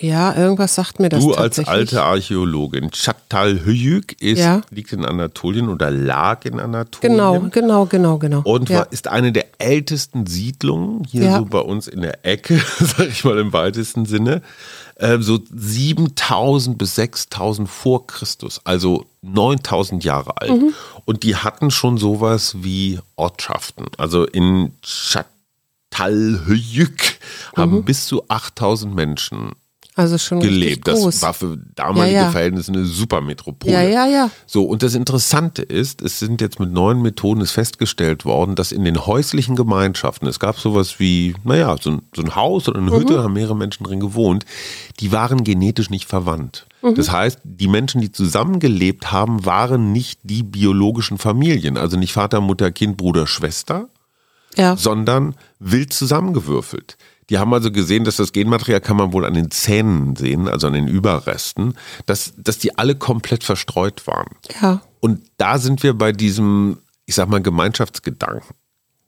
Speaker 1: Ja, irgendwas sagt mir das
Speaker 2: Du als alte Archäologin, Çatalhöyük ist,
Speaker 1: Ja.
Speaker 2: liegt in Anatolien oder lag in Anatolien.
Speaker 1: Genau, genau, genau, genau.
Speaker 2: Und
Speaker 1: ja.
Speaker 2: war, ist eine der ältesten Siedlungen hier
Speaker 1: Ja.
Speaker 2: so bei uns in der Ecke, <laughs> sag ich mal im weitesten Sinne. Äh, so 7000 bis 6000 vor Christus, also 9000 Jahre alt.
Speaker 1: Mhm.
Speaker 2: Und die hatten schon sowas wie Ortschaften. Also in Çatalhöyük haben
Speaker 1: Mhm.
Speaker 2: bis zu 8000 Menschen
Speaker 1: also schon
Speaker 2: gelebt. Das war für damalige
Speaker 1: Ja, ja.
Speaker 2: Verhältnisse eine Supermetropole.
Speaker 1: Ja, ja, ja.
Speaker 2: So, und das Interessante ist, es sind jetzt mit neuen Methoden ist festgestellt worden, dass in den häuslichen Gemeinschaften, es gab sowas wie, naja, so ein, so ein Haus oder eine Hütte, da haben mehrere Menschen drin gewohnt, die waren genetisch nicht verwandt. Das heißt, die Menschen, die zusammengelebt haben, waren nicht die biologischen Familien, also nicht Vater, Mutter, Kind, Bruder, Schwester,
Speaker 1: ja.
Speaker 2: sondern wild zusammengewürfelt. Die haben also gesehen, dass das Genmaterial kann man wohl an den Zähnen sehen, also an den Überresten, dass, dass die alle komplett verstreut waren.
Speaker 1: ja.
Speaker 2: Und da sind wir bei diesem, ich sag mal, Gemeinschaftsgedanken.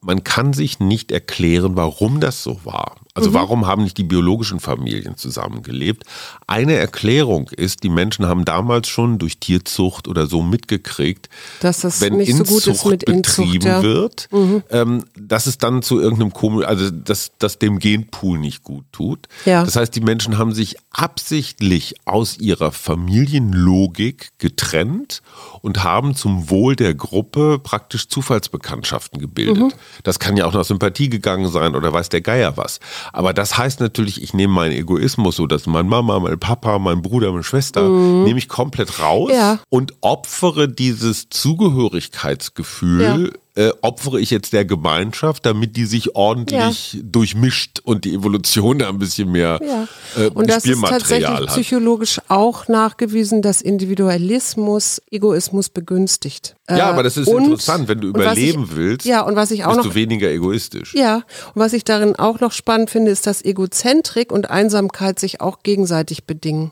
Speaker 2: Man kann sich nicht erklären, warum das so war. Also warum haben nicht die biologischen Familien zusammengelebt? Eine Erklärung ist, die Menschen haben damals schon durch Tierzucht oder so mitgekriegt,
Speaker 1: Dass das
Speaker 2: wenn
Speaker 1: nicht so gut ist
Speaker 2: Inzucht
Speaker 1: mit Inzucht,
Speaker 2: betrieben
Speaker 1: ja.
Speaker 2: wird, ähm, dass es dann zu irgendeinem Komisch, also dass, dass dem Genpool nicht gut tut.
Speaker 1: Ja.
Speaker 2: Das heißt, die Menschen haben sich absichtlich aus ihrer Familienlogik getrennt und haben zum Wohl der Gruppe praktisch Zufallsbekanntschaften gebildet.
Speaker 1: Mhm.
Speaker 2: Das kann ja auch nach Sympathie gegangen sein oder weiß der Geier was. Aber das heißt natürlich, ich nehme meinen Egoismus, so dass mein Mama, mein Papa, mein Bruder, meine Schwester, nehme ich komplett raus
Speaker 1: Mhm. Ja.
Speaker 2: und opfere dieses Zugehörigkeitsgefühl äh, opfere ich jetzt der Gemeinschaft, damit die sich ordentlich durchmischt und die Evolution da ein bisschen mehr
Speaker 1: Ja.
Speaker 2: äh,
Speaker 1: Und das ist tatsächlich
Speaker 2: hat.
Speaker 1: psychologisch auch nachgewiesen, dass Individualismus Egoismus begünstigt.
Speaker 2: Ja,
Speaker 1: Äh,
Speaker 2: aber das ist
Speaker 1: und-
Speaker 2: interessant, wenn du überleben
Speaker 1: ich,
Speaker 2: willst,
Speaker 1: Ja, und was ich auch
Speaker 2: bist
Speaker 1: noch
Speaker 2: du weniger egoistisch.
Speaker 1: Ja, und was ich darin auch noch spannend finde, ist, dass Egozentrik und Einsamkeit sich auch gegenseitig bedingen.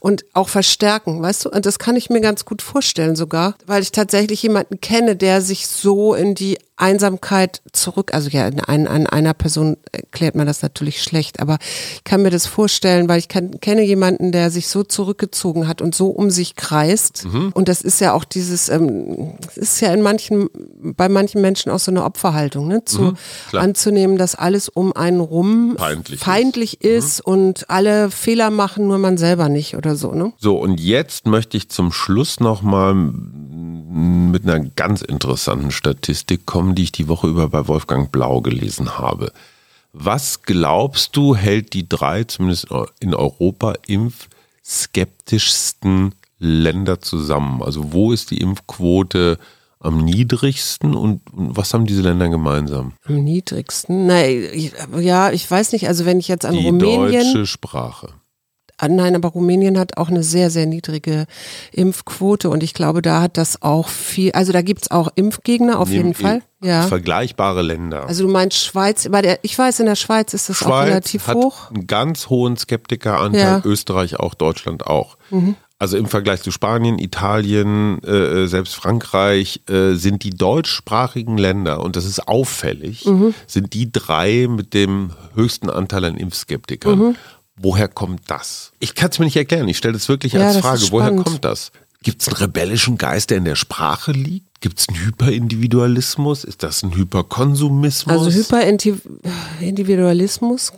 Speaker 1: Und auch verstärken, weißt du? Und das kann ich mir ganz gut vorstellen sogar, weil ich tatsächlich jemanden kenne, der sich so in die Einsamkeit zurück, also ja, in ein, an einer Person erklärt man das natürlich schlecht, aber ich kann mir das vorstellen, weil ich kann, kenne jemanden, der sich so zurückgezogen hat und so um sich kreist. Und das ist ja auch dieses, ähm, ist ja in manchen, bei manchen Menschen auch so eine Opferhaltung, ne? Zu,
Speaker 2: klar.
Speaker 1: anzunehmen, dass alles um einen rum
Speaker 2: Feindlich ist.
Speaker 1: feindlich ist und alle Fehler machen, nur man selber nicht oder so, ne?
Speaker 2: So, und jetzt möchte ich zum Schluss nochmal mit einer ganz interessanten Statistik kommen, die ich die Woche über bei Wolfgang Blau gelesen habe. Was glaubst du, hält die drei, zumindest in Europa, impfskeptischsten Länder zusammen? Also wo ist die Impfquote am niedrigsten und was haben diese Länder gemeinsam?
Speaker 1: Am niedrigsten. Nein, ja, ich weiß nicht, also wenn ich jetzt an
Speaker 2: Die
Speaker 1: Rumänien.
Speaker 2: deutsche Sprache.
Speaker 1: Nein, aber Rumänien hat auch eine sehr, sehr niedrige Impfquote und ich glaube, da hat das auch viel, also da gibt's auch Impfgegner auf jeden Fall. Ja.
Speaker 2: Vergleichbare Länder.
Speaker 1: Also du meinst Schweiz, bei der, ich weiß, in der Schweiz ist das auch
Speaker 2: Schweiz
Speaker 1: relativ
Speaker 2: hat
Speaker 1: hoch.
Speaker 2: einen ganz hohen Skeptikeranteil,
Speaker 1: Ja. Mhm.
Speaker 2: Österreich auch, Deutschland auch. Also im Vergleich zu Spanien, Italien, äh, selbst Frankreich äh, sind die deutschsprachigen Länder, und das ist auffällig,
Speaker 1: Mhm.
Speaker 2: sind die drei mit dem höchsten Anteil an Impfskeptikern.
Speaker 1: Mhm.
Speaker 2: Woher kommt das? Ich kann es mir nicht erklären. Ich stelle das wirklich
Speaker 1: Ja,
Speaker 2: als
Speaker 1: das
Speaker 2: Frage. Woher kommt das? Gibt es einen rebellischen Geist, der in der Sprache liegt? Gibt es einen Hyperindividualismus? Ist das ein Hyperkonsumismus?
Speaker 1: Also Hyperindividualismus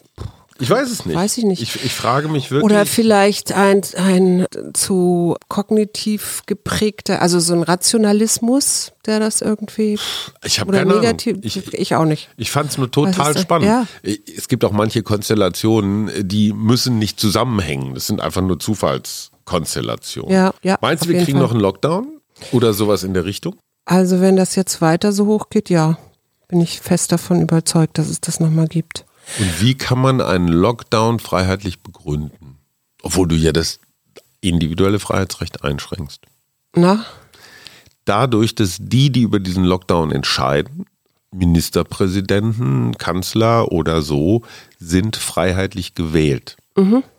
Speaker 2: Ich weiß es nicht.
Speaker 1: Weiß ich nicht.
Speaker 2: Ich, ich frage mich wirklich.
Speaker 1: oder vielleicht ein, ein zu kognitiv geprägter, also so ein Rationalismus, der das irgendwie
Speaker 2: ich habe
Speaker 1: oder
Speaker 2: keine
Speaker 1: negativ,
Speaker 2: Ahnung. Ich,
Speaker 1: ich auch nicht.
Speaker 2: ich fand es nur total spannend.
Speaker 1: Ja.
Speaker 2: Es gibt auch manche Konstellationen, die müssen nicht zusammenhängen. Das sind einfach nur Zufallskonstellationen.
Speaker 1: Ja, ja,
Speaker 2: Meinst du, wir kriegen
Speaker 1: Fall.
Speaker 2: noch einen Lockdown? Oder sowas in der Richtung?
Speaker 1: Also wenn das jetzt weiter so hoch geht, ja, bin ich fest davon überzeugt, dass es das nochmal gibt.
Speaker 2: Und wie kann man einen Lockdown freiheitlich begründen? Obwohl du ja das individuelle Freiheitsrecht einschränkst.
Speaker 1: Na?
Speaker 2: dadurch, dass die, die über diesen Lockdown entscheiden, Ministerpräsidenten, Kanzler oder so, sind freiheitlich gewählt.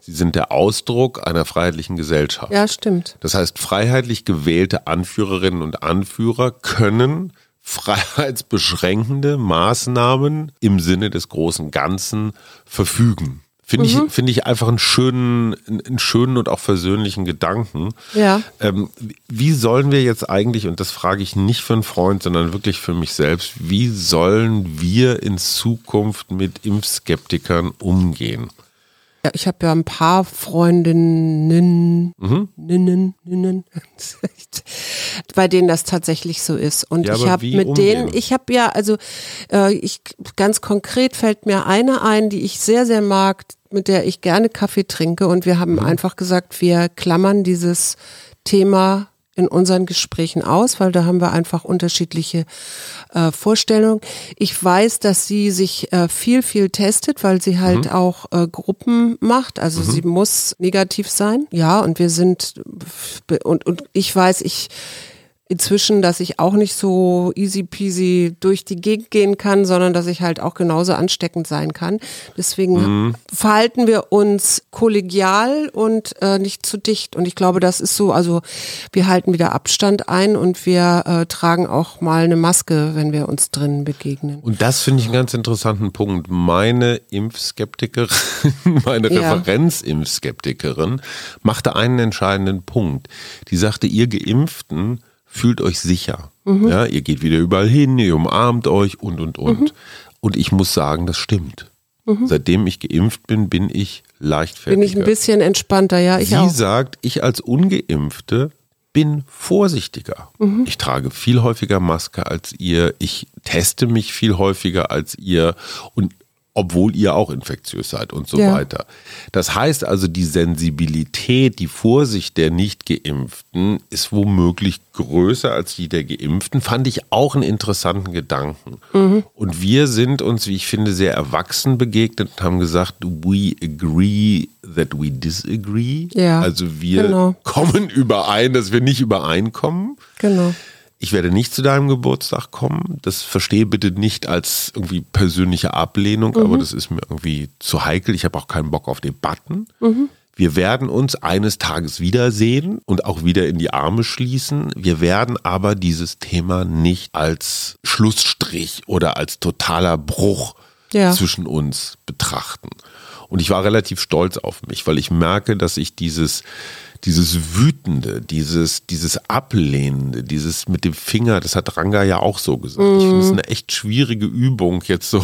Speaker 2: Sie sind der Ausdruck einer freiheitlichen Gesellschaft.
Speaker 1: Ja, stimmt.
Speaker 2: Das heißt, freiheitlich gewählte Anführerinnen und Anführer können freiheitsbeschränkende Maßnahmen im Sinne des großen Ganzen verfügen. Finde ich, finde ich einfach einen schönen, einen schönen und auch versöhnlichen Gedanken.
Speaker 1: Ja.
Speaker 2: Ähm, wie sollen wir jetzt eigentlich, und das frage ich nicht für einen Freund, sondern wirklich für mich selbst, wie sollen wir in Zukunft mit Impfskeptikern umgehen?
Speaker 1: Ja, ich habe ja ein paar Freundinnen,
Speaker 2: Mhm.
Speaker 1: Ninnen, Ninnen, <laughs> bei denen das tatsächlich so ist. Und
Speaker 2: Ja,
Speaker 1: ich habe mit
Speaker 2: umgehen?
Speaker 1: denen, ich habe ja, also äh, ich ganz konkret fällt mir eine ein, die ich sehr, sehr mag, mit der ich gerne Kaffee trinke. Und wir
Speaker 2: Mhm.
Speaker 1: haben einfach gesagt, wir klammern dieses Thema in unseren Gesprächen aus, weil da haben wir einfach unterschiedliche äh, Vorstellungen. Ich weiß, dass sie sich äh, viel, viel testet, weil sie halt auch äh, Gruppen macht. Also sie muss negativ sein. Ja, und wir sind und, und ich weiß, ich inzwischen, dass ich auch nicht so easy peasy durch die Gegend gehen kann, sondern dass ich halt auch genauso ansteckend sein kann. Deswegen verhalten wir uns kollegial und äh, nicht zu dicht. Und ich glaube, das ist so, also wir halten wieder Abstand ein und wir äh, tragen auch mal eine Maske, wenn wir uns drinnen begegnen.
Speaker 2: Und das finde ich einen ganz interessanten Punkt. Meine Impfskeptikerin, <laughs> meine
Speaker 1: Ja.
Speaker 2: Referenzimpfskeptikerin, machte einen entscheidenden Punkt. Die sagte, ihr Geimpften fühlt euch sicher.
Speaker 1: Mhm.
Speaker 2: Ja, ihr geht wieder überall hin, ihr umarmt euch und, und, und. Und ich muss sagen, das stimmt. Seitdem ich geimpft bin, bin ich leichtfertiger.
Speaker 1: Mhm. Bin ich ein bisschen entspannter, ja, ich
Speaker 2: Sie
Speaker 1: auch.
Speaker 2: sagt, ich als Ungeimpfte bin vorsichtiger.
Speaker 1: Mhm.
Speaker 2: Ich trage viel häufiger Maske als ihr. Ich teste mich viel häufiger als ihr. Und obwohl ihr auch infektiös seid und so
Speaker 1: Ja.
Speaker 2: weiter. Das heißt also, die Sensibilität, die Vorsicht der Nicht-Geimpften ist womöglich größer als die der Geimpften, fand ich auch einen interessanten Gedanken.
Speaker 1: Mhm.
Speaker 2: Und wir sind uns, wie ich finde, sehr erwachsen begegnet und haben gesagt, we agree that we disagree.
Speaker 1: Ja,
Speaker 2: also wir
Speaker 1: genau.
Speaker 2: kommen überein, dass wir nicht übereinkommen.
Speaker 1: Genau.
Speaker 2: Ich werde nicht zu deinem Geburtstag kommen. Das verstehe bitte nicht als irgendwie persönliche Ablehnung, aber das ist mir irgendwie zu heikel. Ich habe auch keinen Bock auf Debatten. Wir werden uns eines Tages wiedersehen und auch wieder in die Arme schließen. Wir werden aber dieses Thema nicht als Schlussstrich oder als totaler Bruch
Speaker 1: Ja.
Speaker 2: zwischen uns betrachten. Und ich war relativ stolz auf mich, weil ich merke, dass ich dieses, dieses Wütende, dieses, dieses Ablehnende, dieses mit dem Finger, das hat Ranga ja auch so gesagt. Ich finde es eine echt schwierige Übung, jetzt so,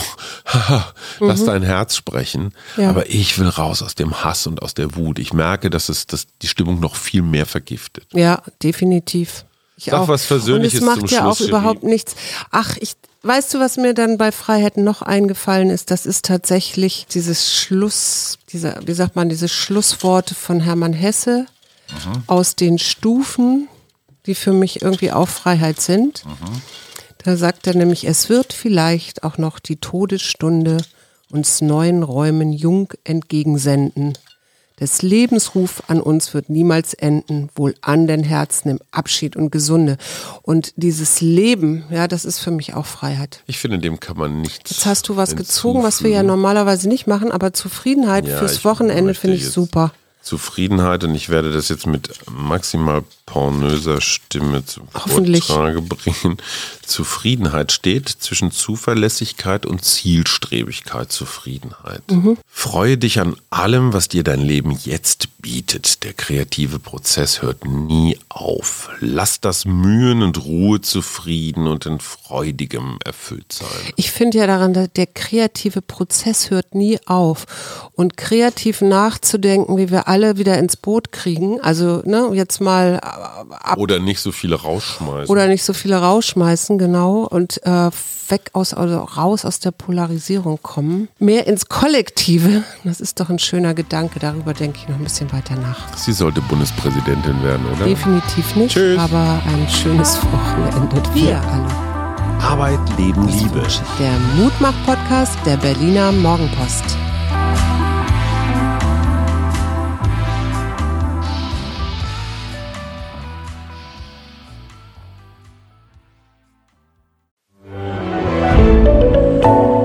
Speaker 2: <laughs> lass dein Herz sprechen.
Speaker 1: Ja.
Speaker 2: Aber ich will raus aus dem Hass und aus der Wut. Ich merke, dass es dass die Stimmung noch viel mehr vergiftet.
Speaker 1: Ja, definitiv. Ich
Speaker 2: Sag
Speaker 1: auch.
Speaker 2: was Versöhnliches
Speaker 1: Und es macht ja auch
Speaker 2: Schluss,
Speaker 1: überhaupt
Speaker 2: Sherry.
Speaker 1: nichts. Ach, ich, weißt du, was mir dann bei Freiheiten noch eingefallen ist? Das ist tatsächlich dieses Schluss, dieser, wie sagt man, diese Schlussworte von Hermann Hesse aus den Stufen, die für mich irgendwie auch Freiheit sind. Da sagt er nämlich, es wird vielleicht auch noch die Todesstunde uns neuen Räumen jung entgegensenden. Des Lebensruf an uns wird niemals enden, wohl an den Herzen im Abschied und Gesunde. Und dieses Leben, ja, das ist für mich auch Freiheit.
Speaker 2: Ich finde, dem kann man nichts.
Speaker 1: Jetzt hast du was gezogen, was wir ja
Speaker 2: hinzufügen.
Speaker 1: normalerweise nicht machen, aber Zufriedenheit
Speaker 2: Ja,
Speaker 1: fürs Wochenende finde ich
Speaker 2: jetzt
Speaker 1: super.
Speaker 2: Zufriedenheit und ich werde das jetzt mit maximal pornöser Stimme zum. Vortrage bringen. Zufriedenheit steht zwischen Zuverlässigkeit und Zielstrebigkeit. Zufriedenheit.
Speaker 1: Mhm.
Speaker 2: Freue dich an allem, was dir dein Leben jetzt bietet. Der kreative Prozess hört nie auf. Lass das Mühen und Ruhe zufrieden und in freudigem erfüllt sein.
Speaker 1: Ich finde ja daran, dass der kreative Prozess hört nie auf. Und kreativ nachzudenken, wie wir alle wieder ins Boot kriegen, also ne, jetzt mal äh, ab
Speaker 2: Oder nicht so viele rausschmeißen.
Speaker 1: oder nicht so viele rausschmeißen, genau, und äh, weg aus, also raus aus der Polarisierung kommen. Mehr ins Kollektive, das ist doch ein schöner Gedanke, darüber denke ich noch ein bisschen weiter nach.
Speaker 2: Sie sollte Bundespräsidentin werden, oder?
Speaker 1: Definitiv nicht,
Speaker 2: Tschüss.
Speaker 1: aber ein schönes Wochenende. Wir alle.
Speaker 2: Arbeit, Leben, Liebe.
Speaker 1: Der Mutmach-Podcast der Berliner Morgenpost.